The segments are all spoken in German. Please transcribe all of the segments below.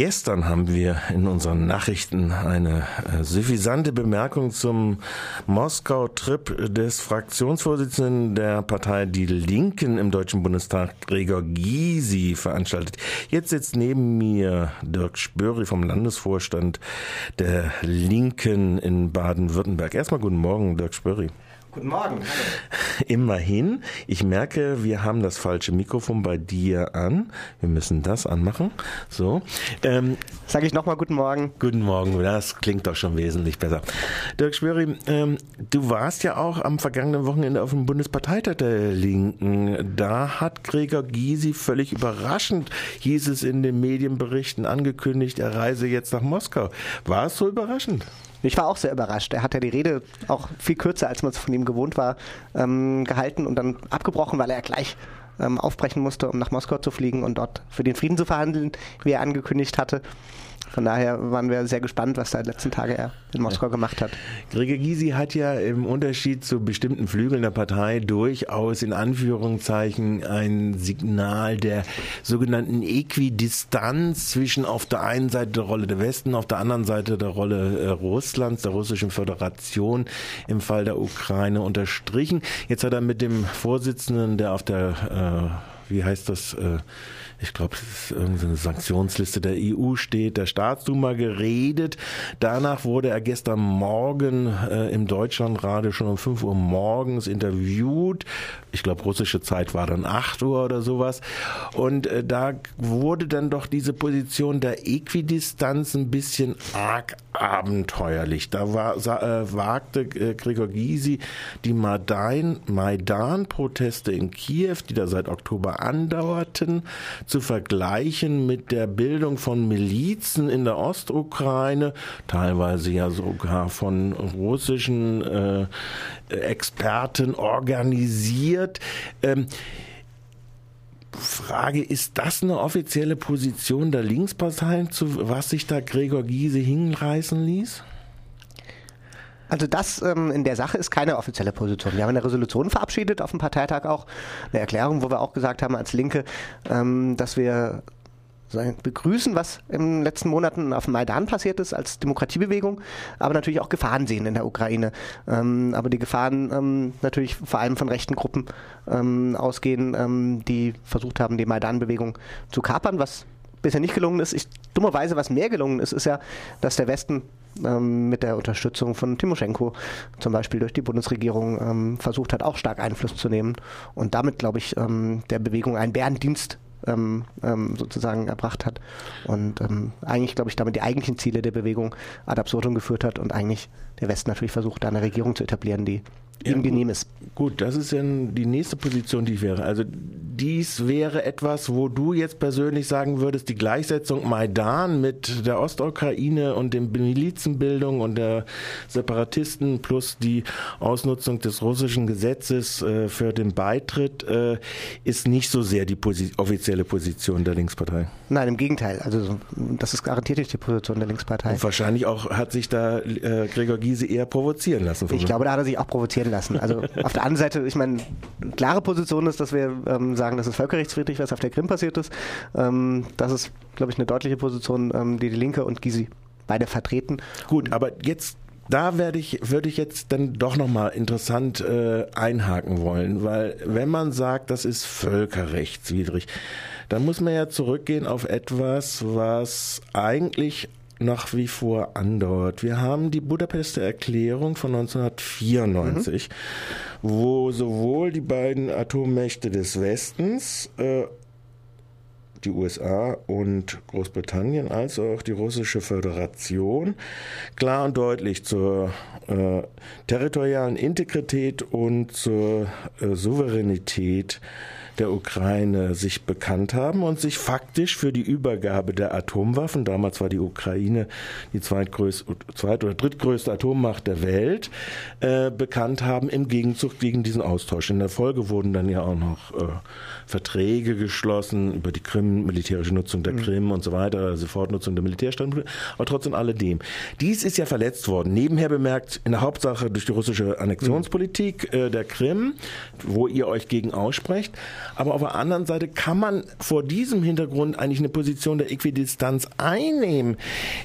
Gestern haben wir in unseren Nachrichten eine äh, suffisante Bemerkung zum Moskau-Trip des Fraktionsvorsitzenden der Partei Die Linken im Deutschen Bundestag, Gregor Gysi, veranstaltet. Jetzt sitzt neben mir Dirk Spöri vom Landesvorstand der Linken in Baden-Württemberg. Erstmal guten Morgen, Dirk Spöri. Guten Morgen. Hallo. Immerhin. Ich merke, wir haben das falsche Mikrofon bei dir an. Wir müssen das anmachen. So. Ähm, Sage ich nochmal guten Morgen. Guten Morgen. Das klingt doch schon wesentlich besser. Dirk Schwöri, ähm, du warst ja auch am vergangenen Wochenende auf dem Bundesparteitag der Linken. Da hat Gregor Gysi völlig überraschend, hieß es in den Medienberichten, angekündigt, er reise jetzt nach Moskau. War es so überraschend? Ich war auch sehr überrascht. Er hat ja die Rede auch viel kürzer, als man es von ihm gewohnt war, ähm, gehalten und dann abgebrochen, weil er gleich ähm, aufbrechen musste, um nach Moskau zu fliegen und dort für den Frieden zu verhandeln, wie er angekündigt hatte. Von daher waren wir sehr gespannt, was da in den letzten Tagen er in Moskau gemacht hat. Gregor Gysi hat ja im Unterschied zu bestimmten Flügeln der Partei durchaus in Anführungszeichen ein Signal der sogenannten Äquidistanz zwischen auf der einen Seite der Rolle der Westen, auf der anderen Seite der Rolle äh, Russlands, der russischen Föderation im Fall der Ukraine unterstrichen. Jetzt hat er mit dem Vorsitzenden, der auf der, äh, wie heißt das, äh, ich glaube, es ist irgendeine Sanktionsliste der EU steht, der Staatsduma geredet. Danach wurde er gestern Morgen äh, im Deutschlandradio schon um 5 Uhr morgens interviewt. Ich glaube, russische Zeit war dann 8 Uhr oder sowas. Und äh, da wurde dann doch diese Position der Äquidistanz ein bisschen arg abenteuerlich. Da war, äh, wagte äh, Gregor Gysi die Maidan-Proteste in Kiew, die da seit Oktober andauerten, zu vergleichen mit der Bildung von Milizen in der Ostukraine, teilweise ja sogar von russischen äh, Experten organisiert. Ähm, Frage, ist das eine offizielle Position der Linksparteien, zu was sich da Gregor Gysi hinreißen ließ? Also das ähm, in der Sache ist keine offizielle Position. Wir haben eine Resolution verabschiedet auf dem Parteitag auch, eine Erklärung, wo wir auch gesagt haben als Linke, ähm, dass wir begrüßen, was in den letzten Monaten auf dem Maidan passiert ist als Demokratiebewegung, aber natürlich auch Gefahren sehen in der Ukraine. Ähm, aber die Gefahren ähm, natürlich vor allem von rechten Gruppen ähm, ausgehen, ähm, die versucht haben, die Maidan-Bewegung zu kapern, was bisher nicht gelungen ist. Ich, dummerweise, was mehr gelungen ist, ist ja, dass der Westen ähm, mit der Unterstützung von Timoschenko zum Beispiel durch die Bundesregierung ähm, versucht hat, auch stark Einfluss zu nehmen und damit, glaube ich, ähm, der Bewegung einen Bärendienst ähm, ähm, sozusagen erbracht hat und ähm, eigentlich, glaube ich, damit die eigentlichen Ziele der Bewegung ad absurdum geführt hat und eigentlich der Westen natürlich versucht, da eine Regierung zu etablieren, die ja, ihm genehm ist. Gut, das ist ja die nächste Position, die ich wäre. Also dies wäre etwas, wo du jetzt persönlich sagen würdest, die Gleichsetzung Maidan mit der Ostukraine und den Milizenbildung und der Separatisten plus die Ausnutzung des russischen Gesetzes äh, für den Beitritt äh, ist nicht so sehr die Posi offizielle Position der Linkspartei. Nein, im Gegenteil. Also das ist garantiert nicht die Position der Linkspartei. Und wahrscheinlich auch hat sich da äh, Gregor Gysi eher provozieren lassen. Ich glaube, da hat er sich auch lassen. Also auf der anderen Seite, ich meine, klare Position ist, dass wir ähm, sagen, dass es völkerrechtswidrig, was auf der Krim passiert ist. Ähm, das ist, glaube ich, eine deutliche Position, ähm, die die Linke und Gysi beide vertreten. Gut, aber jetzt da werde ich, würde ich jetzt dann doch nochmal interessant äh, einhaken wollen, weil wenn man sagt, das ist völkerrechtswidrig, dann muss man ja zurückgehen auf etwas, was eigentlich nach wie vor andauert. Wir haben die Budapester Erklärung von 1994, mhm. wo sowohl die beiden Atommächte des Westens äh, die USA und Großbritannien als auch die russische Föderation klar und deutlich zur äh, territorialen Integrität und zur äh, Souveränität der Ukraine sich bekannt haben und sich faktisch für die Übergabe der Atomwaffen, damals war die Ukraine die zweitgrößte, zweit- oder drittgrößte Atommacht der Welt, äh, bekannt haben im Gegenzug gegen diesen Austausch. In der Folge wurden dann ja auch noch äh, Verträge geschlossen über die Krim, militärische Nutzung der mhm. Krim und so weiter, Sofortnutzung der Militärstandpunkte, aber trotz und alledem. Dies ist ja verletzt worden. Nebenher bemerkt in der Hauptsache durch die russische Annexionspolitik äh, der Krim, wo ihr euch gegen aussprecht. Aber auf der anderen Seite kann man vor diesem Hintergrund eigentlich eine Position der Äquidistanz einnehmen.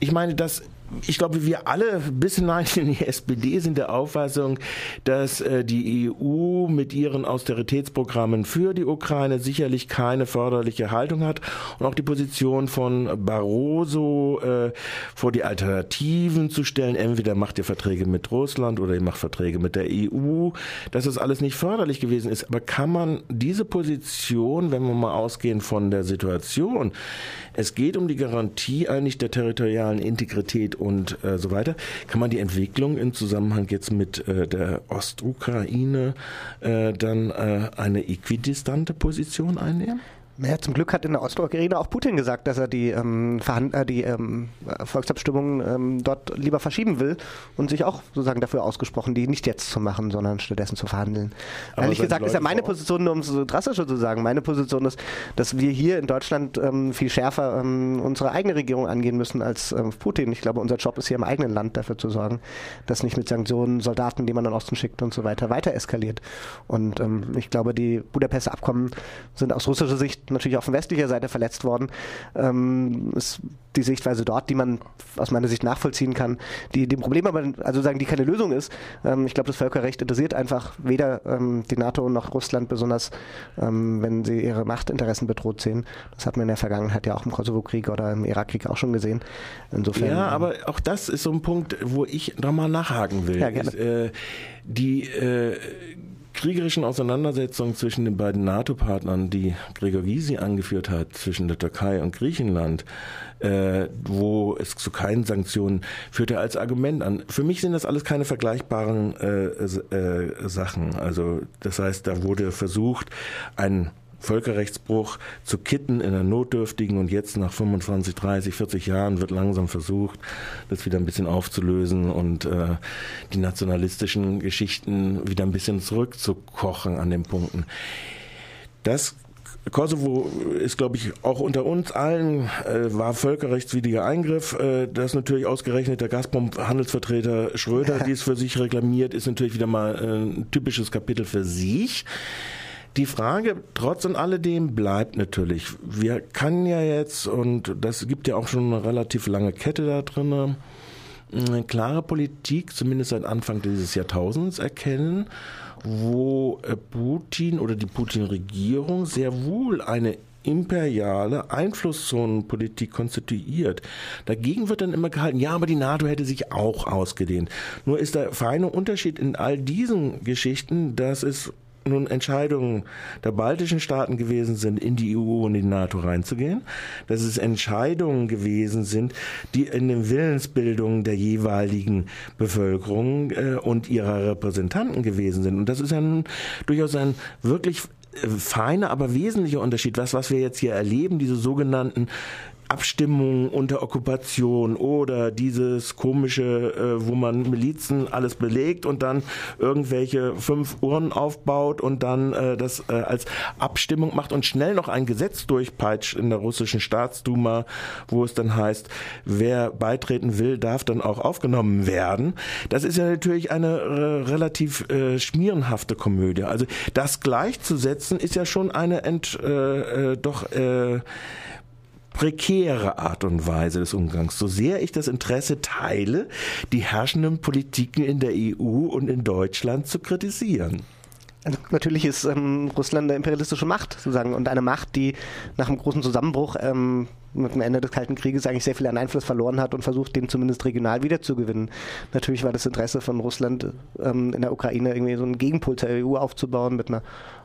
Ich meine, dass ich glaube, wir alle bis hinein in die SPD sind der Auffassung, dass äh, die EU mit ihren Austeritätsprogrammen für die Ukraine sicherlich keine förderliche Haltung hat und auch die Position von Barroso äh, vor die Alternativen zu stellen, entweder macht ihr Verträge mit Russland oder ihr macht Verträge mit der EU, dass das alles nicht förderlich gewesen ist. Aber kann man diese Position, wenn wir mal ausgehen von der Situation, es geht um die Garantie eigentlich der territorialen Integrität und äh, so weiter. Kann man die Entwicklung im Zusammenhang jetzt mit äh, der Ostukraine äh, dann äh, eine äquidistante Position einnehmen? Ja, zum Glück hat in der Ostukraine auch Putin gesagt, dass er die, ähm, äh, die ähm, Volksabstimmungen ähm, dort lieber verschieben will und sich auch sozusagen dafür ausgesprochen, die nicht jetzt zu machen, sondern stattdessen zu verhandeln. Aber Ehrlich gesagt ist ja meine Position, nur um es so drastischer zu sagen, meine Position ist, dass wir hier in Deutschland ähm, viel schärfer ähm, unsere eigene Regierung angehen müssen als ähm, Putin. Ich glaube, unser Job ist hier im eigenen Land dafür zu sorgen, dass nicht mit Sanktionen Soldaten, die man in den Osten schickt und so weiter, weiter eskaliert. Und ich glaube, die Budapester Abkommen sind aus russischer Sicht natürlich auch von westlicher Seite verletzt worden, ähm, ist die Sichtweise dort, die man aus meiner Sicht nachvollziehen kann, die dem Problem aber, also sagen, die keine Lösung ist. Ähm, ich glaube, das Völkerrecht interessiert einfach weder ähm, die NATO noch Russland besonders, ähm, wenn sie ihre Machtinteressen bedroht sehen. Das hat man in der Vergangenheit ja auch im Kosovo-Krieg oder im Irakkrieg auch schon gesehen. Insofern, ja, aber auch das ist so ein Punkt, wo ich nochmal nachhaken will. Ja, gerne. Ist, äh, die äh, kriegerischen Auseinandersetzungen zwischen den beiden NATO-Partnern, die Gregor Gysi angeführt hat, zwischen der Türkei und Griechenland, äh, wo es zu keinen Sanktionen führt er als Argument an. Für mich sind das alles keine vergleichbaren äh, äh, Sachen. Also das heißt, da wurde versucht, ein Völkerrechtsbruch zu kitten in der Notdürftigen und jetzt nach 25, 30, 40 Jahren wird langsam versucht, das wieder ein bisschen aufzulösen und äh, die nationalistischen Geschichten wieder ein bisschen zurückzukochen an den Punkten. Das Kosovo ist, glaube ich, auch unter uns allen äh, war völkerrechtswidriger Eingriff. Äh, das natürlich ausgerechnet der Gazprom-Handelsvertreter Schröder, dies für sich reklamiert, ist natürlich wieder mal äh, ein typisches Kapitel für sich. Die Frage trotz und alledem bleibt natürlich, wir können ja jetzt, und das gibt ja auch schon eine relativ lange Kette da drin, eine klare Politik, zumindest seit Anfang dieses Jahrtausends, erkennen, wo äh, Putin oder die Putin-Regierung sehr wohl eine imperiale Einflusszonenpolitik konstituiert. Dagegen wird dann immer gehalten, ja, aber die NATO hätte sich auch ausgedehnt. Nur ist der feine Unterschied in all diesen Geschichten, dass es nun Entscheidungen der baltischen Staaten gewesen sind, in die EU und in die NATO reinzugehen, dass es Entscheidungen gewesen sind, die in den Willensbildungen der jeweiligen Bevölkerung äh, und ihrer Repräsentanten gewesen sind. Und das ist ja nun durchaus ein wirklich äh, feiner, aber wesentlicher Unterschied. Was, was wir jetzt hier erleben, diese sogenannten Abstimmungen unter Okkupation oder dieses komische, äh, wo man Milizen alles belegt und dann irgendwelche fünf Uhren aufbaut und dann äh, das äh, als Abstimmung macht und schnell noch ein Gesetz durchpeitscht in der russischen Staatsduma, wo es dann heißt, wer beitreten will, darf dann auch aufgenommen werden. Das ist ja natürlich eine äh, relativ äh, schmierenhafte Komödie. Also das gleichzusetzen ist ja schon eine ent, äh, äh, doch äh, prekäre Art und Weise des Umgangs. So sehr ich das Interesse teile, die herrschenden Politiken in der EU und in Deutschland zu kritisieren. Also natürlich ist ähm, Russland eine imperialistische Macht sozusagen und eine Macht, die nach einem großen Zusammenbruch ähm, mit dem Ende des Kalten Krieges eigentlich sehr viel an Einfluss verloren hat und versucht, den zumindest regional wiederzugewinnen. Natürlich war das Interesse von Russland ähm, in der Ukraine irgendwie so einen Gegenpol zur EU aufzubauen mit einer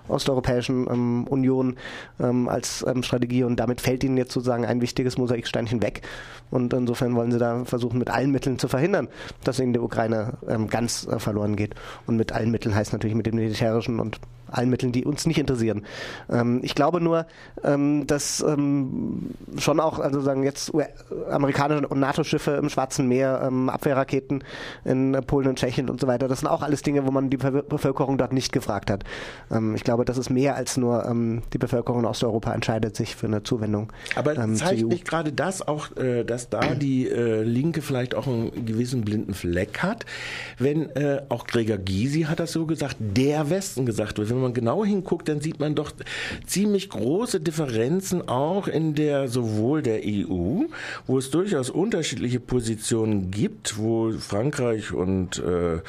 osteuropäischen ähm, Union ähm, als ähm, Strategie und damit fällt ihnen jetzt sozusagen ein wichtiges Mosaiksteinchen weg und insofern wollen sie da versuchen, mit allen Mitteln zu verhindern, dass in der Ukraine ähm, ganz äh, verloren geht und mit allen Mitteln heißt natürlich mit den militärischen und allen Mitteln, die uns nicht interessieren. Ähm, ich glaube nur, ähm, dass schon auch, also sagen jetzt amerikanische und NATO-Schiffe im Schwarzen Meer, Abwehrraketen in Polen und Tschechien und so weiter, das sind auch alles Dinge, wo man die Bevölkerung dort nicht gefragt hat. Ich glaube, glaube, das ist mehr als nur ähm, die Bevölkerung in Osteuropa entscheidet sich für eine Zuwendung. Aber ähm, zeigt nicht gerade das auch, äh, dass da die äh, Linke vielleicht auch einen gewissen blinden Fleck hat? Wenn äh, auch Gregor Gysi hat das so gesagt, der Westen gesagt wird. Wenn man genau hinguckt, dann sieht man doch ziemlich große Differenzen auch in der sowohl der EU, wo es durchaus unterschiedliche Positionen gibt, wo Frankreich und äh,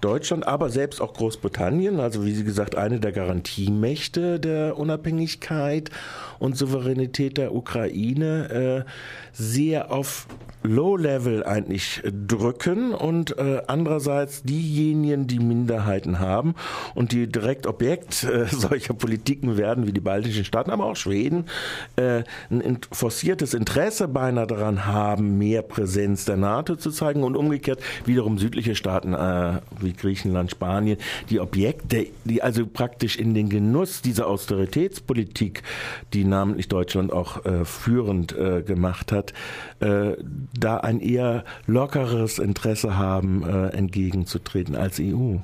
Deutschland, aber selbst auch Großbritannien, also wie Sie gesagt, eine der Garantiemächte der Unabhängigkeit und Souveränität der Ukraine, äh, sehr auf Low-Level eigentlich drücken und äh, andererseits diejenigen, die Minderheiten haben und die direkt Objekt äh, solcher Politiken werden, wie die baltischen Staaten, aber auch Schweden, äh, ein forciertes Interesse beinahe daran haben, mehr Präsenz der NATO zu zeigen und umgekehrt wiederum südliche Staaten äh, wie Griechenland, Spanien, die Objekte, die also praktisch in den Genuss dieser Austeritätspolitik, die namentlich Deutschland auch äh, führend äh, gemacht hat, äh, da ein eher lockeres Interesse haben, äh, entgegenzutreten als EU.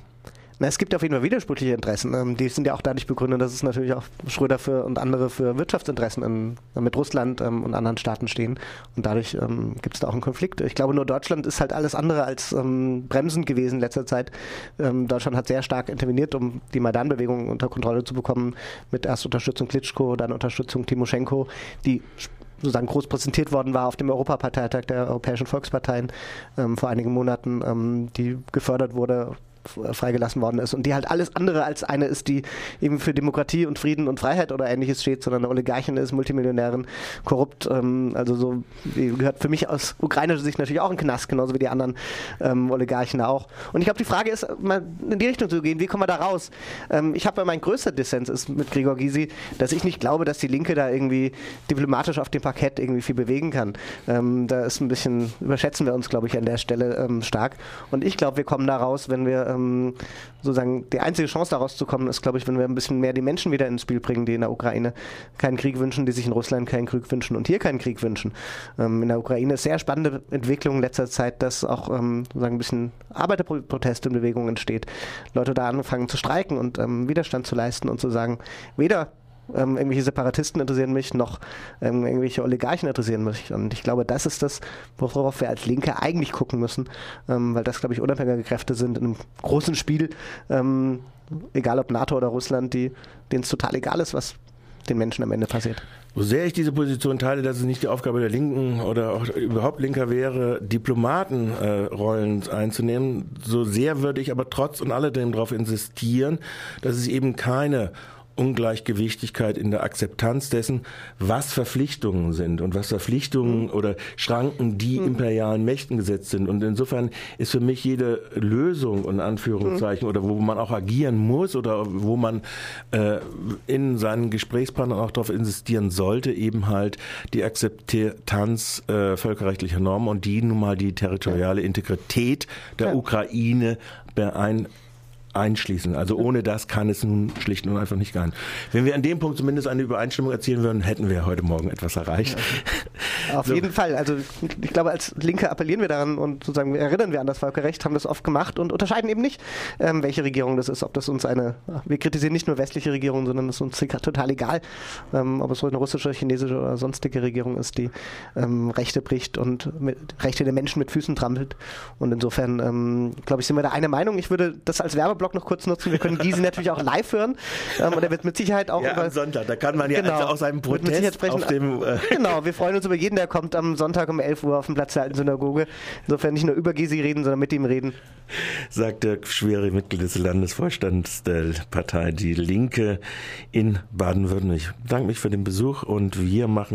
Na, es gibt auf jeden Fall widersprüchliche Interessen. Ähm, die sind ja auch dadurch begründet, dass es natürlich auch Schröder für und andere für Wirtschaftsinteressen in, mit Russland ähm, und anderen Staaten stehen. Und dadurch ähm, gibt es da auch einen Konflikt. Ich glaube, nur Deutschland ist halt alles andere als ähm, bremsend gewesen in letzter Zeit. Ähm, Deutschland hat sehr stark interveniert, um die Maidan-Bewegung unter Kontrolle zu bekommen. Mit erst Unterstützung Klitschko, dann Unterstützung Timoschenko, die sozusagen groß präsentiert worden war auf dem Europaparteitag der Europäischen Volksparteien ähm, vor einigen Monaten, ähm, die gefördert wurde freigelassen worden ist und die halt alles andere als eine ist, die eben für Demokratie und Frieden und Freiheit oder ähnliches steht, sondern eine Oligarchin ist, Multimillionärin, korrupt, ähm, also so gehört für mich aus ukrainischer Sicht natürlich auch in den Knast, genauso wie die anderen ähm, Oligarchen auch. Und ich glaube, die Frage ist, mal in die Richtung zu gehen, wie kommen wir da raus? Ähm, ich habe mein größter Dissens ist mit Gregor Gysi, dass ich nicht glaube, dass die Linke da irgendwie diplomatisch auf dem Parkett irgendwie viel bewegen kann. Ähm, da ist ein bisschen, überschätzen wir uns, glaube ich, an der Stelle ähm, stark. Und ich glaube, wir kommen da raus, wenn wir ähm, sozusagen die einzige Chance daraus zu kommen, ist, glaube ich, wenn wir ein bisschen mehr die Menschen wieder ins Spiel bringen, die in der Ukraine keinen Krieg wünschen, die sich in Russland keinen Krieg wünschen und hier keinen Krieg wünschen. Ähm, in der Ukraine ist sehr spannende Entwicklung in letzter Zeit, dass auch ähm, sozusagen ein bisschen Arbeiterprotest in Bewegung entsteht. Leute da anfangen zu streiken und ähm, Widerstand zu leisten und zu sagen, weder ähm, irgendwelche Separatisten interessieren mich, noch ähm, irgendwelche Oligarchen interessieren mich. Und ich glaube, das ist das, worauf wir als Linke eigentlich gucken müssen, ähm, weil das, glaube ich, unabhängige Kräfte sind in einem großen Spiel, ähm, egal ob NATO oder Russland, die, denen es total egal ist, was den Menschen am Ende passiert. So sehr ich diese Position teile, dass es nicht die Aufgabe der Linken oder auch überhaupt Linker wäre, Diplomatenrollen äh, einzunehmen, so sehr würde ich aber trotz und alledem darauf insistieren, dass es eben keine Ungleichgewichtigkeit in der Akzeptanz dessen, was Verpflichtungen sind und was Verpflichtungen mhm. oder Schranken die mhm. imperialen Mächten gesetzt sind. Und insofern ist für mich jede Lösung und Anführungszeichen mhm. oder wo man auch agieren muss oder wo man äh, in seinen Gesprächspartnern auch darauf insistieren sollte, eben halt die Akzeptanz äh, völkerrechtlicher Normen und die nun mal die territoriale Integrität der ja. Ukraine beein einschließen. Also ohne das kann es nun schlicht und einfach nicht gehen. Wenn wir an dem Punkt zumindest eine Übereinstimmung erzielen würden, hätten wir heute Morgen etwas erreicht. Ja, auf so. jeden Fall. Also ich glaube, als Linke appellieren wir daran und sozusagen erinnern wir an das Völkerrecht, haben das oft gemacht und unterscheiden eben nicht, ähm, welche Regierung das ist. Ob das uns eine, wir kritisieren nicht nur westliche Regierungen, sondern es ist uns total egal, ähm, ob es eine russische, chinesische oder sonstige Regierung ist, die ähm, Rechte bricht und mit, Rechte der Menschen mit Füßen trampelt. Und insofern, ähm, glaube ich, sind wir da eine Meinung. Ich würde das als Werbeblock Werbeblock noch kurz nutzen. Wir können Gysi natürlich auch live hören. Ähm, und er wird mit Sicherheit auch ja, über. Am Sonntag, da kann man ja genau, also aus seinem Protest sprechen. auf dem. Äh genau, wir freuen uns über jeden, der kommt am Sonntag um 11 Uhr auf dem Platz der alten Synagoge. Insofern nicht nur über Gysi reden, sondern mit ihm reden. Sagt der schwere Mitglied des Landesvorstands der Partei Die Linke in Baden-Württemberg. Ich bedanke mich für den Besuch und wir machen